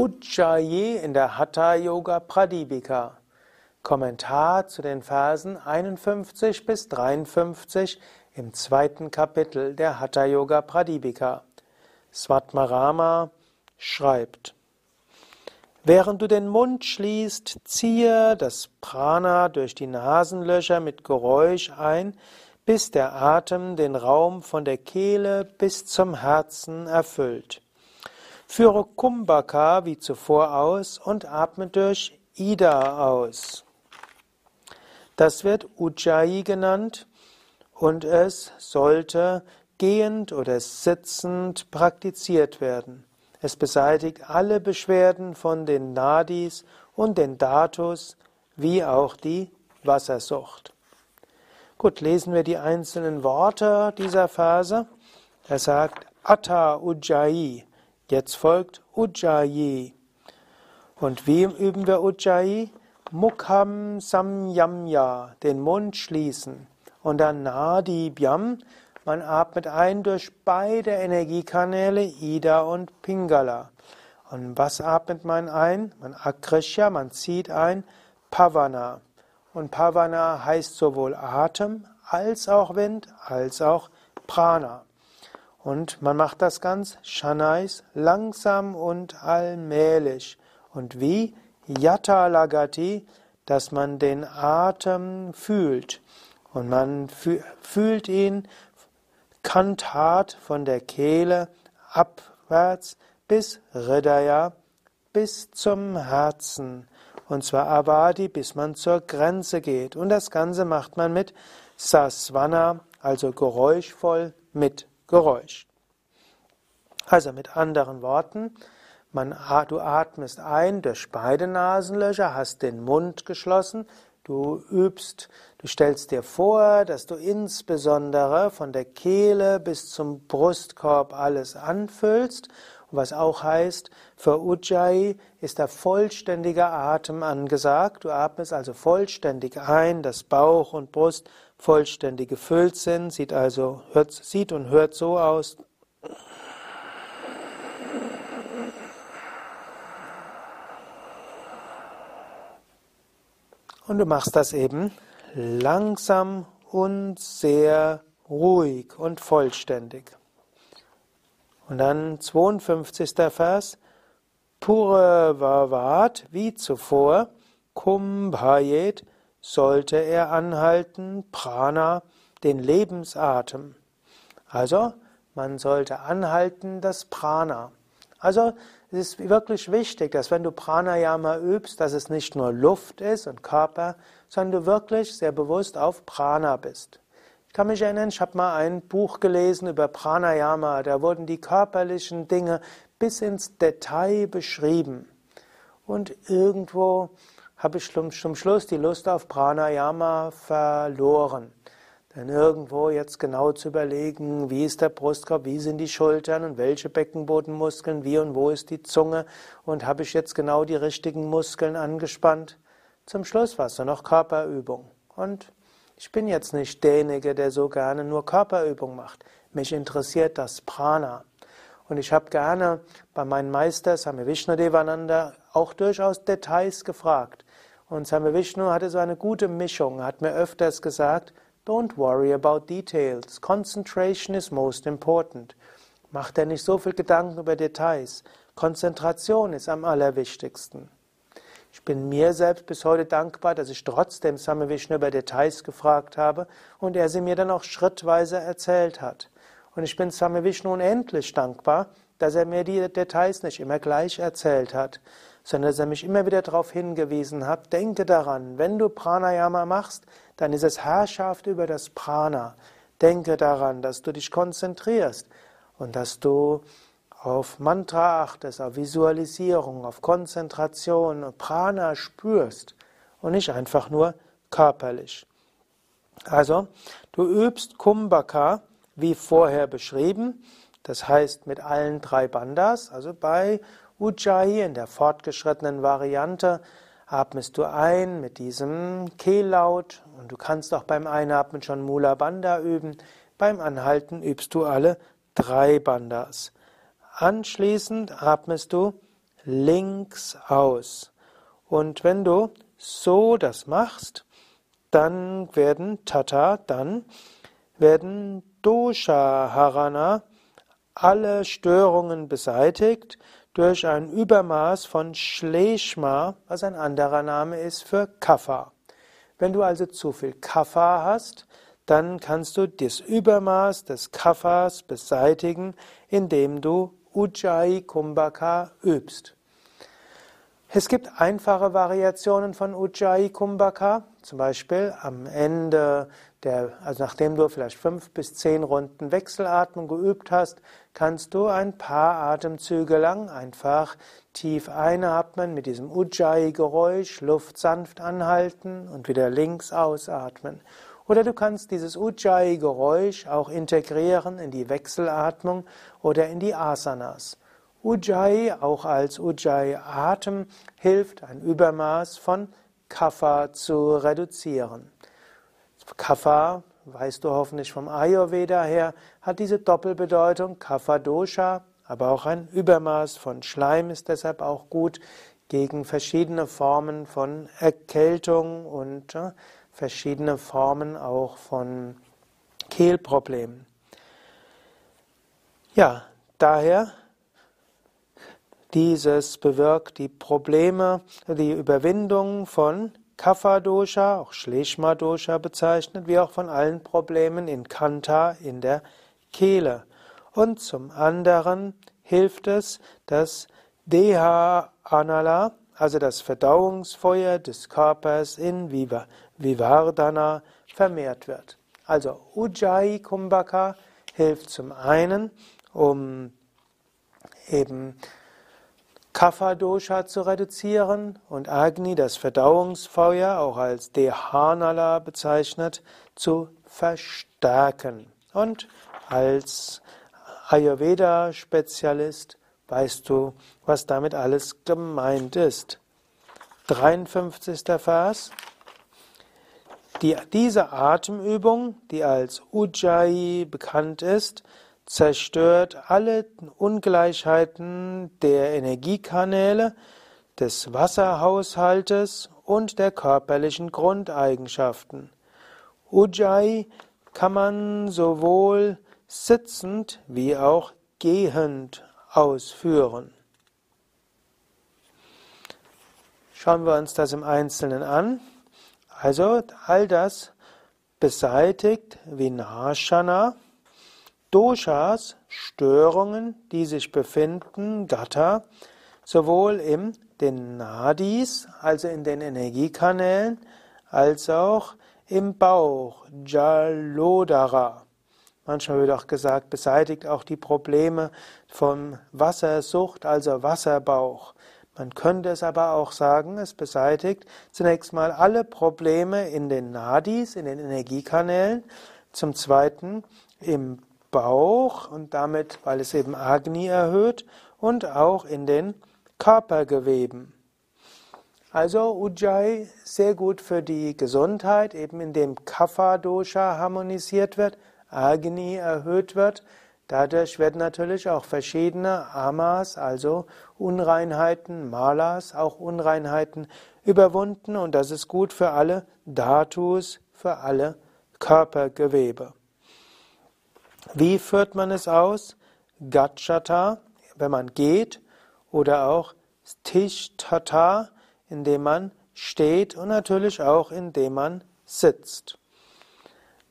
Ujjayi in der Hatha Yoga Pradipika. Kommentar zu den Versen 51 bis 53 im zweiten Kapitel der Hatha Yoga Pradipika. Svatmarama schreibt: Während du den Mund schließt, ziehe das Prana durch die Nasenlöcher mit Geräusch ein, bis der Atem den Raum von der Kehle bis zum Herzen erfüllt. Führe Kumbhaka wie zuvor aus und atme durch Ida aus. Das wird Ujjayi genannt und es sollte gehend oder sitzend praktiziert werden. Es beseitigt alle Beschwerden von den Nadis und den Datus, wie auch die Wassersucht. Gut, lesen wir die einzelnen Worte dieser Phase. Er sagt Atta Ujjayi, Jetzt folgt Ujjayi. Und wie üben wir Ujjayi? Mukham Samyamya, den Mund schließen. Und dann Nadibhyam, man atmet ein durch beide Energiekanäle, Ida und Pingala. Und was atmet man ein? Man Akrishya, man zieht ein, Pavana. Und Pavana heißt sowohl Atem als auch Wind, als auch Prana. Und man macht das ganz Shanais langsam und allmählich. Und wie? Yata Lagati, dass man den Atem fühlt. Und man fühlt ihn kantat von der Kehle abwärts bis Hridaya, bis zum Herzen. Und zwar Avadi, bis man zur Grenze geht. Und das Ganze macht man mit Sasvana, also geräuschvoll mit Geräusch. Also mit anderen Worten, man, du atmest ein durch beide Nasenlöcher, hast den Mund geschlossen, du übst, du stellst dir vor, dass du insbesondere von der Kehle bis zum Brustkorb alles anfüllst. Was auch heißt, für Ujjayi ist der vollständige Atem angesagt. Du atmest also vollständig ein, dass Bauch und Brust vollständig gefüllt sind, sieht also hört, sieht und hört so aus. Und du machst das eben langsam und sehr ruhig und vollständig. Und dann 52. Vers. Pure Vavat, wie zuvor, Kumbhayet, sollte er anhalten, Prana, den Lebensatem. Also, man sollte anhalten das Prana. Also, es ist wirklich wichtig, dass wenn du Pranayama übst, dass es nicht nur Luft ist und Körper, sondern du wirklich sehr bewusst auf Prana bist. Ich kann mich erinnern, ich habe mal ein Buch gelesen über Pranayama, da wurden die körperlichen Dinge bis ins Detail beschrieben. Und irgendwo habe ich zum Schluss die Lust auf Pranayama verloren. Denn irgendwo jetzt genau zu überlegen, wie ist der Brustkorb, wie sind die Schultern und welche Beckenbodenmuskeln, wie und wo ist die Zunge und habe ich jetzt genau die richtigen Muskeln angespannt. Zum Schluss war es nur noch Körperübung. Und ich bin jetzt nicht derjenige, der so gerne nur Körperübung macht. Mich interessiert das Prana. Und ich habe gerne bei meinen Meister Swami Vishnudevananda auch durchaus Details gefragt. Und Swami Vishnu hatte so eine gute Mischung, hat mir öfters gesagt, don't worry about details, concentration is most important. Mach dir nicht so viel Gedanken über Details. Konzentration ist am allerwichtigsten. Ich bin mir selbst bis heute dankbar, dass ich trotzdem Swami Vishnu über Details gefragt habe und er sie mir dann auch schrittweise erzählt hat. Und ich bin Swami Vishnu unendlich dankbar, dass er mir die Details nicht immer gleich erzählt hat, sondern dass er mich immer wieder darauf hingewiesen hat, denke daran, wenn du Pranayama machst, dann ist es Herrschaft über das Prana. Denke daran, dass du dich konzentrierst und dass du auf Mantra achtest, auf Visualisierung, auf Konzentration und Prana spürst und nicht einfach nur körperlich. Also, du übst Kumbhaka wie vorher beschrieben, das heißt mit allen drei Bandas, also bei Ujjayi in der fortgeschrittenen Variante atmest du ein mit diesem Kehllaut und du kannst auch beim Einatmen schon Mula Bandha üben. Beim Anhalten übst du alle drei Bandas. Anschließend atmest du links aus. Und wenn du so das machst, dann werden Tata, dann werden Dosha Harana, alle Störungen beseitigt durch ein Übermaß von Shleshma, was ein anderer Name ist für Kapha. Wenn du also zu viel Kapha hast, dann kannst du das Übermaß des Kaphas beseitigen, indem du Ujjayi Kumbhaka übst. Es gibt einfache Variationen von Ujjayi Kumbhaka, zum Beispiel am Ende der, also nachdem du vielleicht fünf bis zehn Runden Wechselatmung geübt hast, kannst du ein paar Atemzüge lang einfach tief einatmen mit diesem Ujjayi-Geräusch, Luft sanft anhalten und wieder links ausatmen. Oder du kannst dieses Ujjayi-Geräusch auch integrieren in die Wechselatmung oder in die Asanas. Ujjayi, auch als Ujjayi-Atem, hilft ein Übermaß von Kapha zu reduzieren. Kapha, weißt du hoffentlich vom Ayurveda her, hat diese Doppelbedeutung Kapha Dosha, aber auch ein Übermaß von Schleim ist deshalb auch gut gegen verschiedene Formen von Erkältung und äh, verschiedene Formen auch von Kehlproblemen. Ja, daher dieses bewirkt die Probleme, die Überwindung von Kapha-Dosha, auch Shleshma-Dosha bezeichnet, wie auch von allen Problemen in Kanta, in der Kehle. Und zum anderen hilft es, dass Deha Anala, also das Verdauungsfeuer des Körpers in Vivardhana, vermehrt wird. Also Ujjayi Kumbhaka hilft zum einen, um eben Kapha-Dosha zu reduzieren und Agni, das Verdauungsfeuer, auch als Dehanala bezeichnet, zu verstärken. Und als Ayurveda-Spezialist weißt du, was damit alles gemeint ist. 53. Vers. Die, diese Atemübung, die als Ujjayi bekannt ist, zerstört alle Ungleichheiten der Energiekanäle, des Wasserhaushaltes und der körperlichen Grundeigenschaften. Ujjayi kann man sowohl sitzend wie auch gehend ausführen. Schauen wir uns das im Einzelnen an. Also all das beseitigt Vinashana, Doshas, Störungen, die sich befinden, Gata, sowohl in den Nadis, also in den Energiekanälen, als auch im Bauch, Jalodara. Manchmal wird auch gesagt, beseitigt auch die Probleme von Wassersucht, also Wasserbauch. Man könnte es aber auch sagen, es beseitigt zunächst mal alle Probleme in den Nadis, in den Energiekanälen, zum Zweiten im Bauch und damit, weil es eben Agni erhöht und auch in den Körpergeweben. Also Ujjayi sehr gut für die Gesundheit, eben indem Kapha-Dosha harmonisiert wird, Agni erhöht wird. Dadurch werden natürlich auch verschiedene Amas, also Unreinheiten, Malas, auch Unreinheiten überwunden und das ist gut für alle Dhatus, für alle Körpergewebe. Wie führt man es aus? Gachata, wenn man geht, oder auch Tishtata, indem man steht und natürlich auch indem man sitzt.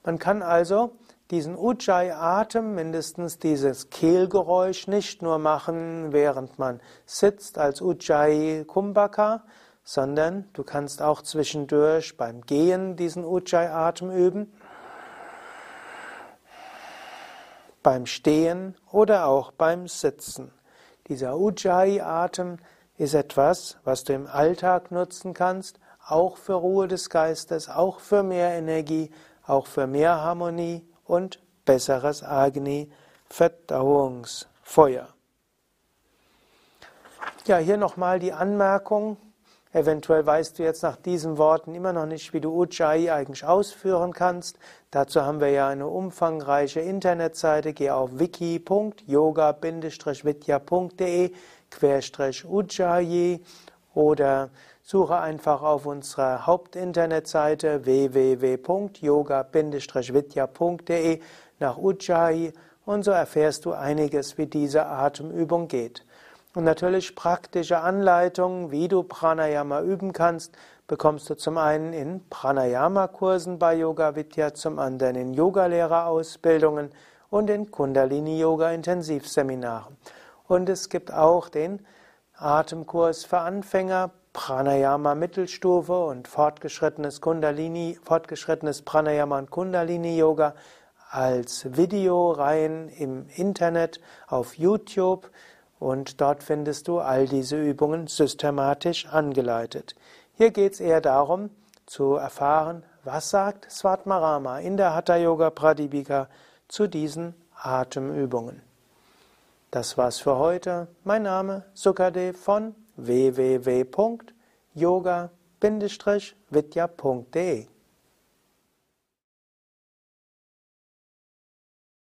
Man kann also diesen Ujjayi-Atem, mindestens dieses Kehlgeräusch, nicht nur machen, während man sitzt als Ujjayi-Kumbhaka, sondern du kannst auch zwischendurch beim Gehen diesen Ujjayi-Atem üben beim Stehen oder auch beim Sitzen. Dieser Ujjayi-Atem ist etwas, was du im Alltag nutzen kannst, auch für Ruhe des Geistes, auch für mehr Energie, auch für mehr Harmonie und besseres Agni, Verdauungsfeuer. Ja, hier nochmal die Anmerkung. Eventuell weißt du jetzt nach diesen Worten immer noch nicht, wie du Ujjayi eigentlich ausführen kannst. Dazu haben wir ja eine umfangreiche Internetseite. Geh auf wiki.yoga-vidya.de Ujjayi oder suche einfach auf unserer Hauptinternetseite www.yoga-vidya.de nach Ujjayi und so erfährst du einiges, wie diese Atemübung geht. Und natürlich praktische Anleitungen, wie du Pranayama üben kannst, bekommst du zum einen in Pranayama-Kursen bei Yoga Vidya, zum anderen in Yogalehrerausbildungen und in Kundalini-Yoga-Intensivseminaren. Und es gibt auch den Atemkurs für Anfänger, Pranayama Mittelstufe und fortgeschrittenes Kundalini, fortgeschrittenes Pranayama und Kundalini Yoga als Videoreihen im Internet auf YouTube und dort findest du all diese Übungen systematisch angeleitet. Hier geht es eher darum, zu erfahren, was sagt Svatmarama in der Hatha Yoga Pradipika zu diesen Atemübungen. Das war's für heute. Mein Name Sukadev von www.yoga-vidya.de